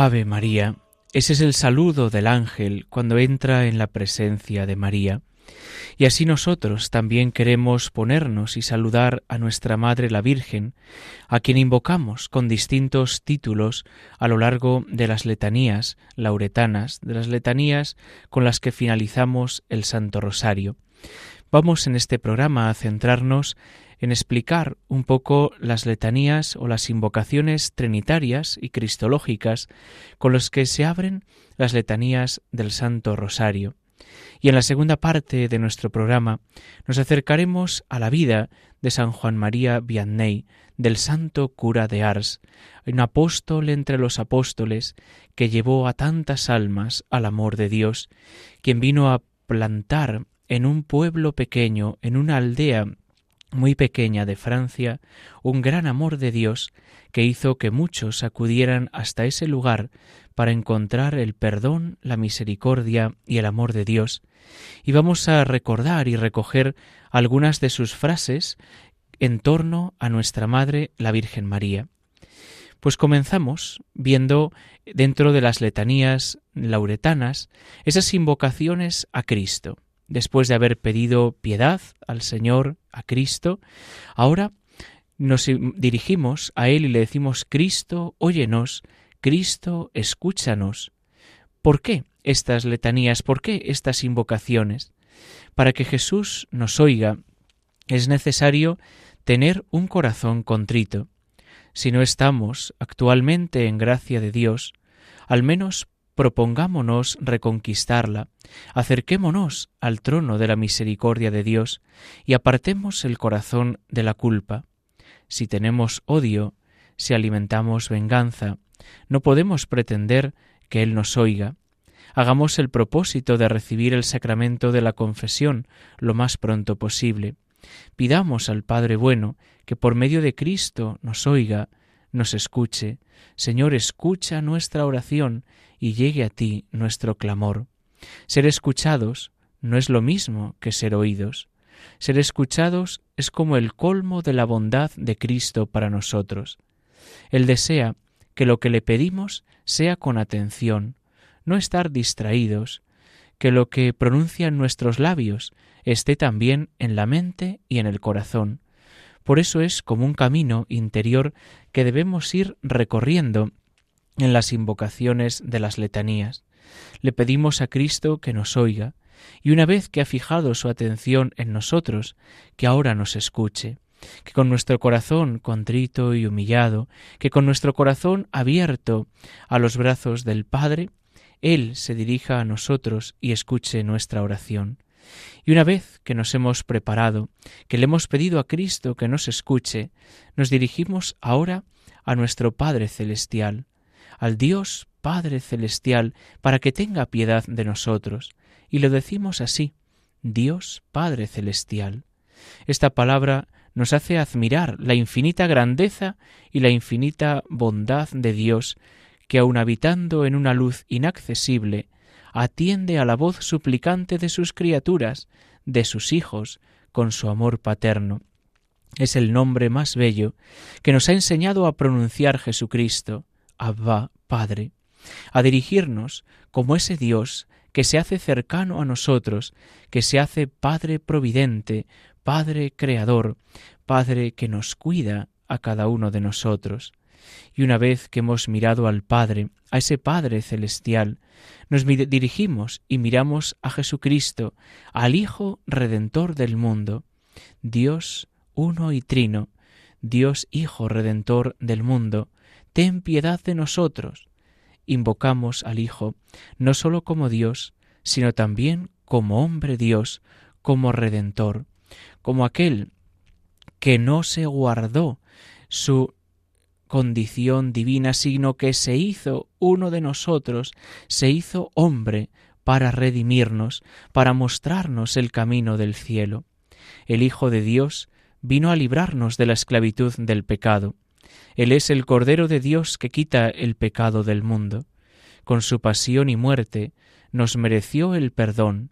Ave María, ese es el saludo del ángel cuando entra en la presencia de María. Y así nosotros también queremos ponernos y saludar a nuestra Madre la Virgen, a quien invocamos con distintos títulos a lo largo de las letanías lauretanas, de las letanías con las que finalizamos el Santo Rosario. Vamos en este programa a centrarnos en explicar un poco las letanías o las invocaciones trinitarias y cristológicas con los que se abren las letanías del Santo Rosario. Y en la segunda parte de nuestro programa nos acercaremos a la vida de San Juan María Vianney, del santo cura de Ars, un apóstol entre los apóstoles que llevó a tantas almas al amor de Dios, quien vino a plantar en un pueblo pequeño, en una aldea muy pequeña de Francia, un gran amor de Dios que hizo que muchos acudieran hasta ese lugar para encontrar el perdón, la misericordia y el amor de Dios. Y vamos a recordar y recoger algunas de sus frases en torno a nuestra Madre, la Virgen María. Pues comenzamos viendo dentro de las letanías lauretanas esas invocaciones a Cristo después de haber pedido piedad al Señor, a Cristo, ahora nos dirigimos a Él y le decimos, Cristo, óyenos, Cristo, escúchanos. ¿Por qué estas letanías? ¿Por qué estas invocaciones? Para que Jesús nos oiga es necesario tener un corazón contrito. Si no estamos actualmente en gracia de Dios, al menos propongámonos reconquistarla, acerquémonos al trono de la misericordia de Dios y apartemos el corazón de la culpa. Si tenemos odio, si alimentamos venganza, no podemos pretender que Él nos oiga. Hagamos el propósito de recibir el sacramento de la confesión lo más pronto posible. Pidamos al Padre bueno que por medio de Cristo nos oiga, nos escuche. Señor, escucha nuestra oración y llegue a ti nuestro clamor. Ser escuchados no es lo mismo que ser oídos. Ser escuchados es como el colmo de la bondad de Cristo para nosotros. Él desea que lo que le pedimos sea con atención, no estar distraídos, que lo que pronuncian nuestros labios esté también en la mente y en el corazón. Por eso es como un camino interior que debemos ir recorriendo en las invocaciones de las letanías. Le pedimos a Cristo que nos oiga, y una vez que ha fijado su atención en nosotros, que ahora nos escuche, que con nuestro corazón contrito y humillado, que con nuestro corazón abierto a los brazos del Padre, Él se dirija a nosotros y escuche nuestra oración. Y una vez que nos hemos preparado, que le hemos pedido a Cristo que nos escuche, nos dirigimos ahora a nuestro Padre Celestial, al Dios Padre Celestial para que tenga piedad de nosotros. Y lo decimos así, Dios Padre Celestial. Esta palabra nos hace admirar la infinita grandeza y la infinita bondad de Dios, que aun habitando en una luz inaccesible, atiende a la voz suplicante de sus criaturas, de sus hijos, con su amor paterno. Es el nombre más bello que nos ha enseñado a pronunciar Jesucristo, Abba, Padre, a dirigirnos como ese Dios que se hace cercano a nosotros, que se hace Padre Providente, Padre Creador, Padre que nos cuida a cada uno de nosotros. Y una vez que hemos mirado al Padre, a ese Padre celestial, nos dirigimos y miramos a Jesucristo, al Hijo Redentor del mundo, Dios uno y trino, Dios Hijo Redentor del mundo, ten piedad de nosotros. Invocamos al Hijo no sólo como Dios, sino también como hombre Dios, como Redentor, como aquel que no se guardó su condición divina, sino que se hizo uno de nosotros, se hizo hombre para redimirnos, para mostrarnos el camino del cielo. El Hijo de Dios vino a librarnos de la esclavitud del pecado. Él es el Cordero de Dios que quita el pecado del mundo. Con su pasión y muerte nos mereció el perdón,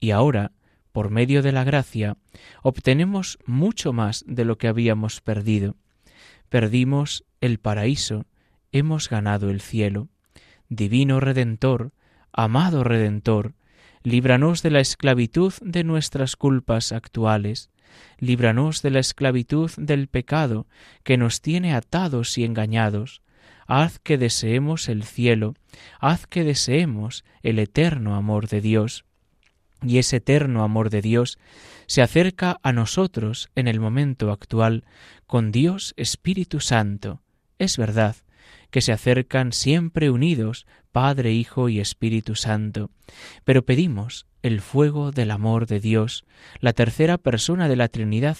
y ahora, por medio de la gracia, obtenemos mucho más de lo que habíamos perdido. Perdimos el paraíso, hemos ganado el cielo. Divino Redentor, amado Redentor, líbranos de la esclavitud de nuestras culpas actuales, líbranos de la esclavitud del pecado que nos tiene atados y engañados, haz que deseemos el cielo, haz que deseemos el eterno amor de Dios. Y ese eterno amor de Dios se acerca a nosotros en el momento actual con Dios Espíritu Santo. Es verdad que se acercan siempre unidos Padre, Hijo y Espíritu Santo, pero pedimos el fuego del amor de Dios, la tercera persona de la Trinidad,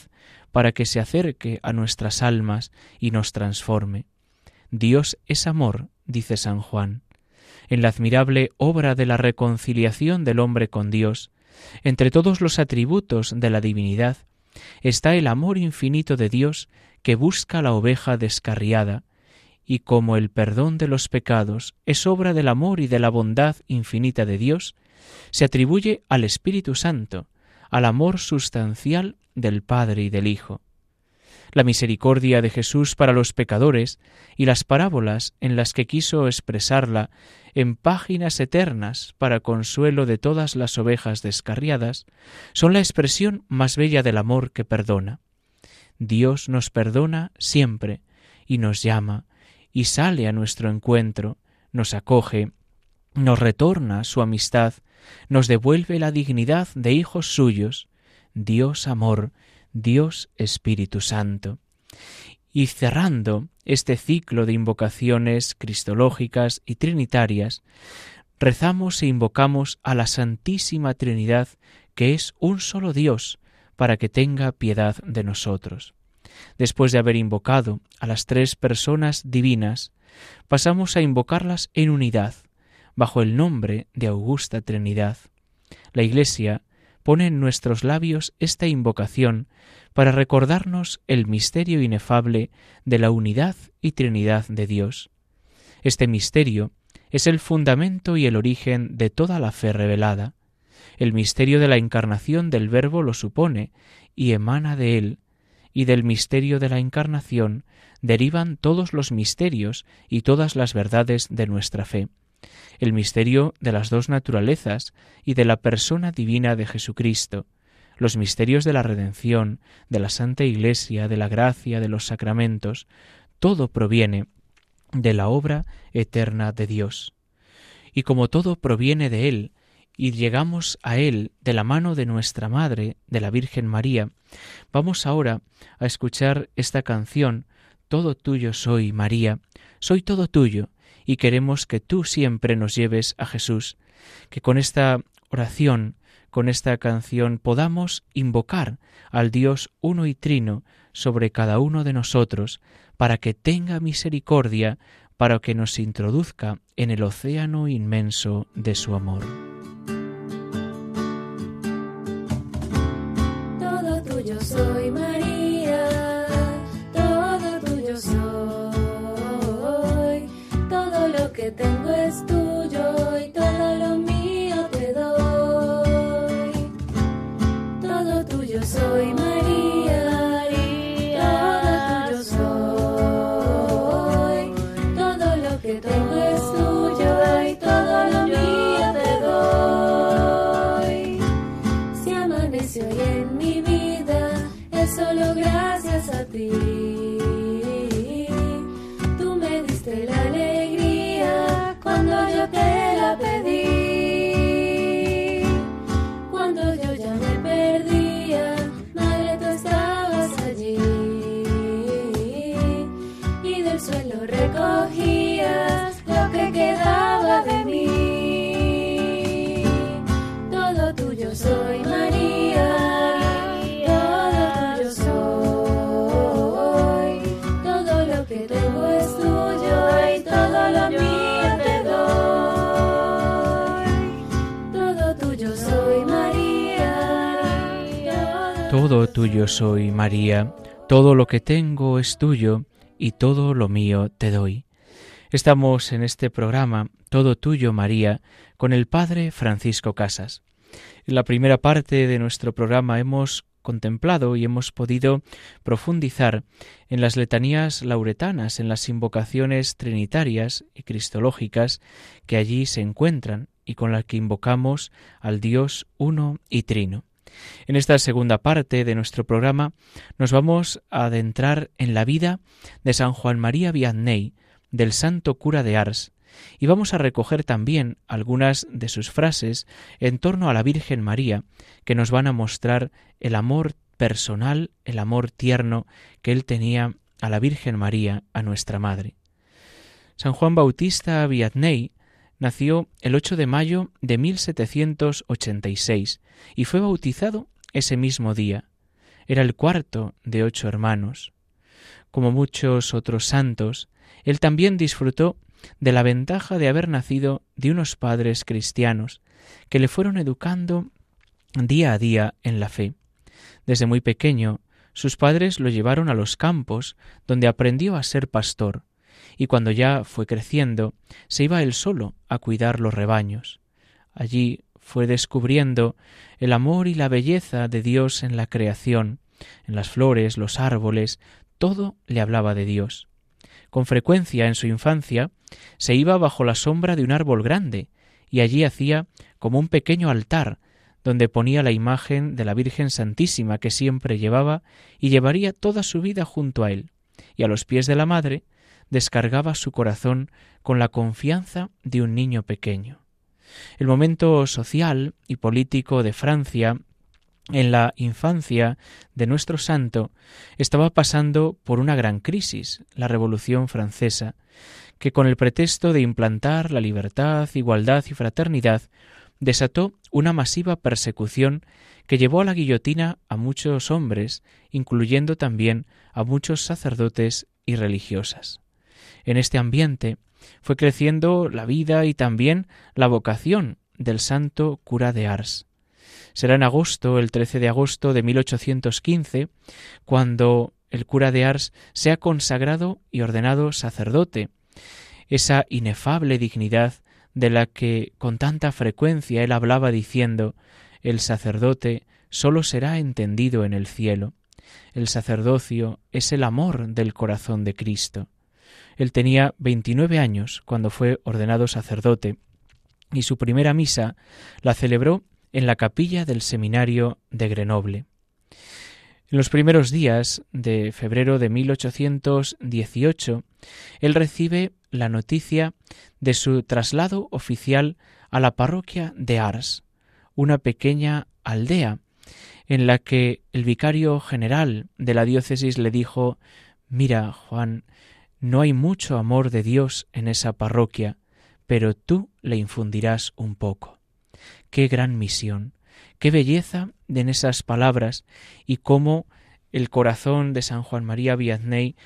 para que se acerque a nuestras almas y nos transforme. Dios es amor, dice San Juan. En la admirable obra de la reconciliación del hombre con Dios, entre todos los atributos de la divinidad, está el amor infinito de Dios que busca la oveja descarriada, y como el perdón de los pecados es obra del amor y de la bondad infinita de Dios, se atribuye al Espíritu Santo, al amor sustancial del Padre y del Hijo. La misericordia de Jesús para los pecadores y las parábolas en las que quiso expresarla en páginas eternas para consuelo de todas las ovejas descarriadas, son la expresión más bella del amor que perdona. Dios nos perdona siempre y nos llama y sale a nuestro encuentro, nos acoge, nos retorna su amistad, nos devuelve la dignidad de hijos suyos, Dios amor, Dios Espíritu Santo. Y cerrando este ciclo de invocaciones cristológicas y trinitarias, rezamos e invocamos a la Santísima Trinidad, que es un solo Dios, para que tenga piedad de nosotros. Después de haber invocado a las tres personas divinas, pasamos a invocarlas en unidad, bajo el nombre de Augusta Trinidad. La Iglesia pone en nuestros labios esta invocación para recordarnos el misterio inefable de la unidad y Trinidad de Dios. Este misterio es el fundamento y el origen de toda la fe revelada. El misterio de la encarnación del Verbo lo supone y emana de él, y del misterio de la encarnación derivan todos los misterios y todas las verdades de nuestra fe. El misterio de las dos naturalezas y de la persona divina de Jesucristo, los misterios de la redención, de la Santa Iglesia, de la gracia, de los sacramentos, todo proviene de la obra eterna de Dios. Y como todo proviene de Él, y llegamos a Él de la mano de nuestra Madre, de la Virgen María, vamos ahora a escuchar esta canción, Todo tuyo soy, María, soy todo tuyo, y queremos que tú siempre nos lleves a Jesús, que con esta oración con esta canción podamos invocar al Dios uno y trino sobre cada uno de nosotros, para que tenga misericordia, para que nos introduzca en el océano inmenso de su amor. Todo tuyo soy, María, todo lo que tengo es tuyo, y todo lo mío te doy. Estamos en este programa, Todo tuyo, María, con el Padre Francisco Casas. En la primera parte de nuestro programa hemos contemplado y hemos podido profundizar en las letanías lauretanas, en las invocaciones trinitarias y cristológicas que allí se encuentran y con las que invocamos al Dios uno y trino. En esta segunda parte de nuestro programa nos vamos a adentrar en la vida de San Juan María Vianney, del santo cura de Ars, y vamos a recoger también algunas de sus frases en torno a la Virgen María que nos van a mostrar el amor personal, el amor tierno que él tenía a la Virgen María, a nuestra Madre. San Juan Bautista Vianney nació el 8 de mayo de 1786 y fue bautizado ese mismo día. Era el cuarto de ocho hermanos. Como muchos otros santos, él también disfrutó de la ventaja de haber nacido de unos padres cristianos que le fueron educando día a día en la fe. Desde muy pequeño, sus padres lo llevaron a los campos, donde aprendió a ser pastor, y cuando ya fue creciendo, se iba él solo a cuidar los rebaños. Allí fue descubriendo el amor y la belleza de Dios en la creación, en las flores, los árboles, todo le hablaba de Dios. Con frecuencia en su infancia se iba bajo la sombra de un árbol grande, y allí hacía como un pequeño altar, donde ponía la imagen de la Virgen Santísima que siempre llevaba y llevaría toda su vida junto a él, y a los pies de la Madre descargaba su corazón con la confianza de un niño pequeño. El momento social y político de Francia en la infancia de nuestro santo estaba pasando por una gran crisis, la Revolución Francesa, que con el pretexto de implantar la libertad, igualdad y fraternidad, desató una masiva persecución que llevó a la guillotina a muchos hombres, incluyendo también a muchos sacerdotes y religiosas. En este ambiente fue creciendo la vida y también la vocación del santo cura de Ars. Será en agosto, el 13 de agosto de 1815, cuando el cura de Ars sea consagrado y ordenado sacerdote, esa inefable dignidad de la que con tanta frecuencia él hablaba diciendo el sacerdote sólo será entendido en el cielo. El sacerdocio es el amor del corazón de Cristo. Él tenía 29 años cuando fue ordenado sacerdote y su primera misa la celebró en la capilla del seminario de Grenoble. En los primeros días de febrero de 1818, él recibe la noticia de su traslado oficial a la parroquia de Ars, una pequeña aldea en la que el vicario general de la diócesis le dijo Mira, Juan, no hay mucho amor de Dios en esa parroquia, pero tú le infundirás un poco. Qué gran misión, qué belleza en esas palabras y cómo el corazón de San Juan María Vianney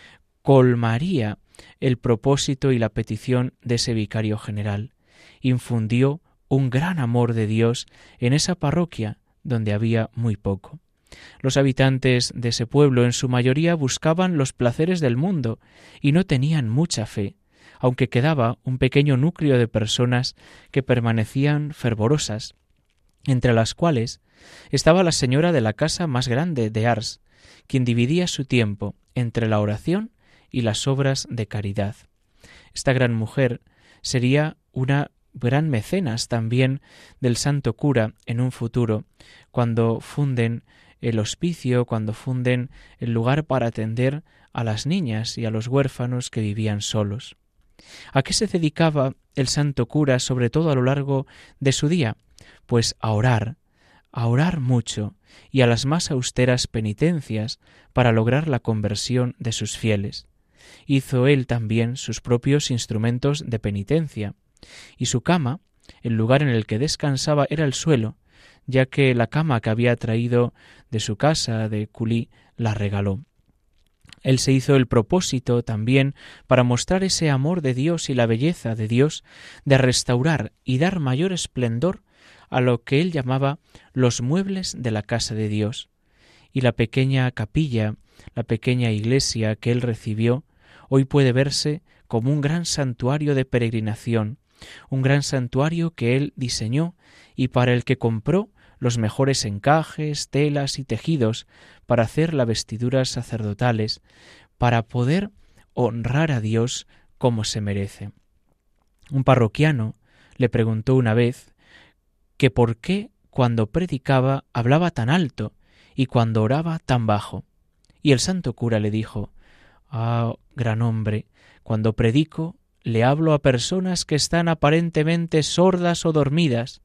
colmaría el propósito y la petición de ese vicario general. Infundió un gran amor de Dios en esa parroquia donde había muy poco. Los habitantes de ese pueblo en su mayoría buscaban los placeres del mundo y no tenían mucha fe, aunque quedaba un pequeño núcleo de personas que permanecían fervorosas, entre las cuales estaba la señora de la casa más grande de Ars, quien dividía su tiempo entre la oración y las obras de caridad. Esta gran mujer sería una gran mecenas también del santo cura en un futuro, cuando funden el hospicio, cuando funden el lugar para atender a las niñas y a los huérfanos que vivían solos. ¿A qué se dedicaba el santo cura sobre todo a lo largo de su día? Pues a orar, a orar mucho y a las más austeras penitencias para lograr la conversión de sus fieles. Hizo él también sus propios instrumentos de penitencia, y su cama, el lugar en el que descansaba era el suelo, ya que la cama que había traído de su casa de Culí la regaló. Él se hizo el propósito también para mostrar ese amor de Dios y la belleza de Dios de restaurar y dar mayor esplendor a lo que él llamaba los muebles de la casa de Dios, y la pequeña capilla, la pequeña iglesia que él recibió, hoy puede verse como un gran santuario de peregrinación, un gran santuario que él diseñó y para el que compró los mejores encajes, telas y tejidos para hacer las vestiduras sacerdotales, para poder honrar a Dios como se merece. Un parroquiano le preguntó una vez que por qué cuando predicaba hablaba tan alto y cuando oraba tan bajo. Y el santo cura le dijo Ah, gran hombre, cuando predico le hablo a personas que están aparentemente sordas o dormidas,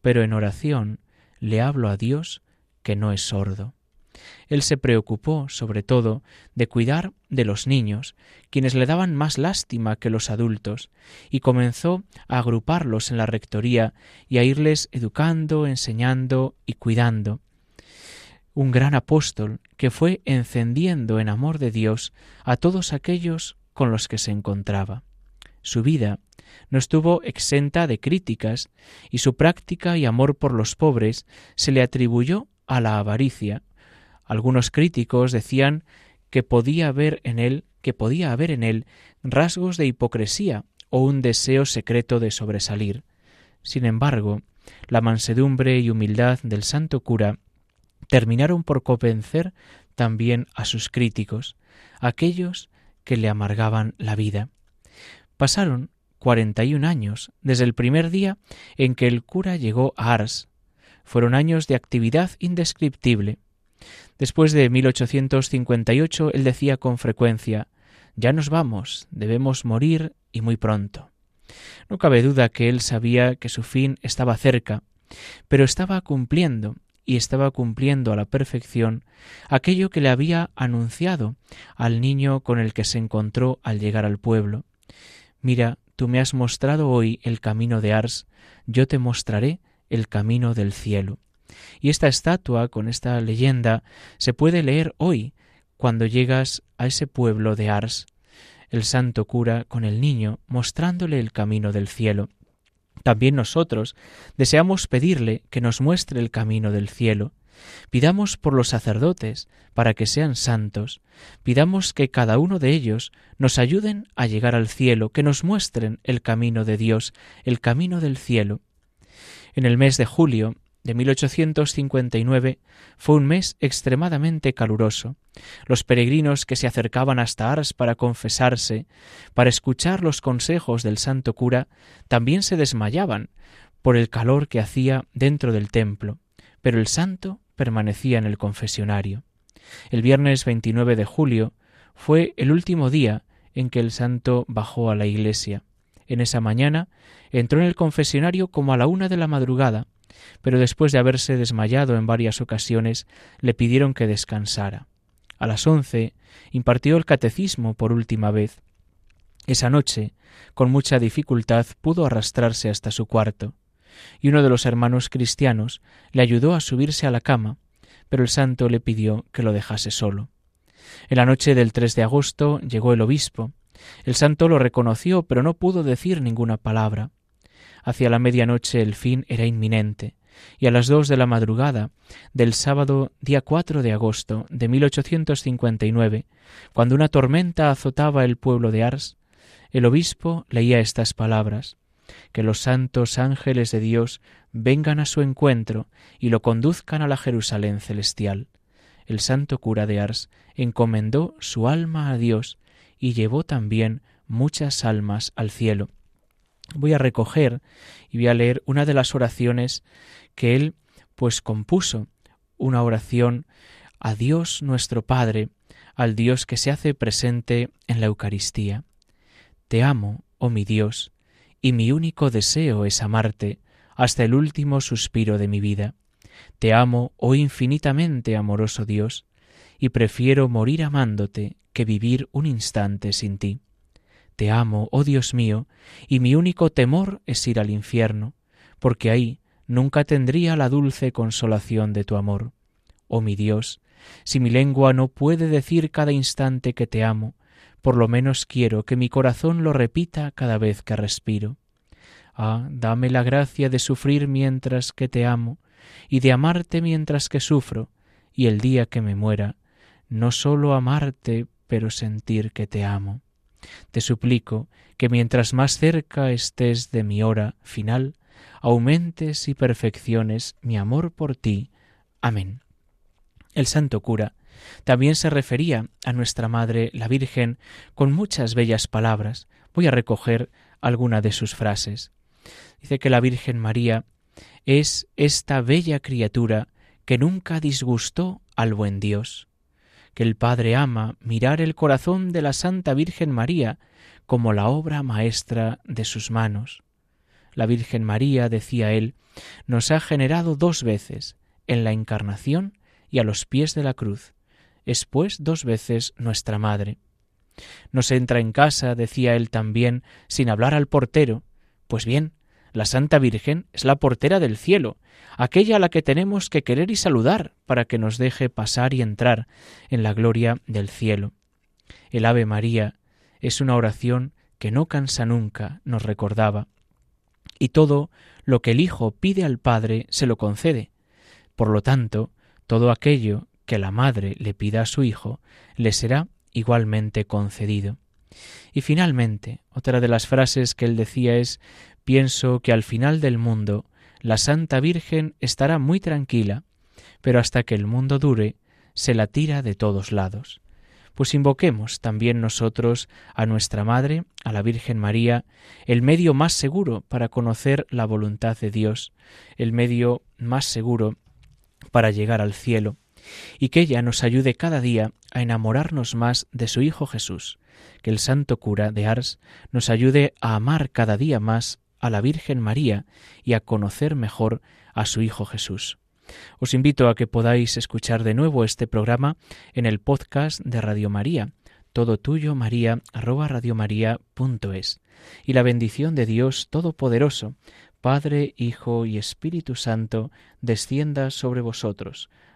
pero en oración le hablo a Dios que no es sordo. Él se preocupó, sobre todo, de cuidar de los niños, quienes le daban más lástima que los adultos, y comenzó a agruparlos en la rectoría y a irles educando, enseñando y cuidando. Un gran apóstol que fue encendiendo en amor de Dios a todos aquellos con los que se encontraba. Su vida no estuvo exenta de críticas, y su práctica y amor por los pobres se le atribuyó a la avaricia, algunos críticos decían que podía haber en él, que podía haber en él rasgos de hipocresía o un deseo secreto de sobresalir. Sin embargo, la mansedumbre y humildad del santo cura terminaron por convencer también a sus críticos, aquellos que le amargaban la vida. Pasaron cuarenta y un años desde el primer día en que el cura llegó a Ars. Fueron años de actividad indescriptible, Después de 1858 él decía con frecuencia Ya nos vamos, debemos morir y muy pronto. No cabe duda que él sabía que su fin estaba cerca, pero estaba cumpliendo y estaba cumpliendo a la perfección aquello que le había anunciado al niño con el que se encontró al llegar al pueblo. Mira, tú me has mostrado hoy el camino de Ars, yo te mostraré el camino del cielo. Y esta estatua, con esta leyenda, se puede leer hoy, cuando llegas a ese pueblo de Ars, el santo cura con el niño, mostrándole el camino del cielo. También nosotros deseamos pedirle que nos muestre el camino del cielo. Pidamos por los sacerdotes para que sean santos. Pidamos que cada uno de ellos nos ayuden a llegar al cielo, que nos muestren el camino de Dios, el camino del cielo. En el mes de julio de 1859 fue un mes extremadamente caluroso. Los peregrinos que se acercaban hasta Ars para confesarse, para escuchar los consejos del santo cura, también se desmayaban por el calor que hacía dentro del templo, pero el santo permanecía en el confesionario. El viernes 29 de julio fue el último día en que el santo bajó a la iglesia. En esa mañana entró en el confesionario como a la una de la madrugada, pero después de haberse desmayado en varias ocasiones, le pidieron que descansara. A las once impartió el catecismo por última vez. Esa noche, con mucha dificultad, pudo arrastrarse hasta su cuarto, y uno de los hermanos cristianos le ayudó a subirse a la cama, pero el santo le pidió que lo dejase solo. En la noche del 3 de agosto llegó el obispo. El santo lo reconoció, pero no pudo decir ninguna palabra. Hacia la medianoche el fin era inminente, y a las dos de la madrugada del sábado día 4 de agosto de 1859, cuando una tormenta azotaba el pueblo de Ars, el obispo leía estas palabras que los santos ángeles de Dios vengan a su encuentro y lo conduzcan a la Jerusalén celestial. El santo cura de Ars encomendó su alma a Dios y llevó también muchas almas al cielo voy a recoger y voy a leer una de las oraciones que él pues compuso, una oración a Dios nuestro Padre, al Dios que se hace presente en la Eucaristía. Te amo, oh mi Dios, y mi único deseo es amarte hasta el último suspiro de mi vida. Te amo, oh infinitamente amoroso Dios, y prefiero morir amándote que vivir un instante sin ti. Te amo, oh Dios mío, y mi único temor es ir al infierno, porque ahí nunca tendría la dulce consolación de tu amor. Oh mi Dios, si mi lengua no puede decir cada instante que te amo, por lo menos quiero que mi corazón lo repita cada vez que respiro. Ah, dame la gracia de sufrir mientras que te amo, y de amarte mientras que sufro, y el día que me muera, no sólo amarte, pero sentir que te amo. Te suplico que mientras más cerca estés de mi hora final, aumentes y perfecciones mi amor por ti. Amén. El santo cura también se refería a nuestra Madre la Virgen con muchas bellas palabras. Voy a recoger alguna de sus frases. Dice que la Virgen María es esta bella criatura que nunca disgustó al buen Dios, que el Padre ama mirar el corazón de la Santa Virgen María como la obra maestra de sus manos. La Virgen María, decía él, nos ha generado dos veces, en la Encarnación y a los pies de la cruz. Es pues dos veces nuestra Madre. Nos entra en casa, decía él también, sin hablar al portero. Pues bien, la Santa Virgen es la portera del cielo, aquella a la que tenemos que querer y saludar para que nos deje pasar y entrar en la gloria del cielo. El Ave María es una oración que no cansa nunca, nos recordaba. Y todo lo que el Hijo pide al Padre se lo concede. Por lo tanto, todo aquello que la Madre le pida a su Hijo le será igualmente concedido. Y finalmente, otra de las frases que él decía es Pienso que al final del mundo la Santa Virgen estará muy tranquila, pero hasta que el mundo dure, se la tira de todos lados. Pues invoquemos también nosotros a nuestra Madre, a la Virgen María, el medio más seguro para conocer la voluntad de Dios, el medio más seguro para llegar al cielo, y que ella nos ayude cada día a enamorarnos más de su Hijo Jesús, que el santo cura de Ars nos ayude a amar cada día más a la Virgen María y a conocer mejor a su Hijo Jesús. Os invito a que podáis escuchar de nuevo este programa en el podcast de Radio María, todo tuyo María arroba radiomaria.es. Y la bendición de Dios Todopoderoso, Padre, Hijo y Espíritu Santo, descienda sobre vosotros.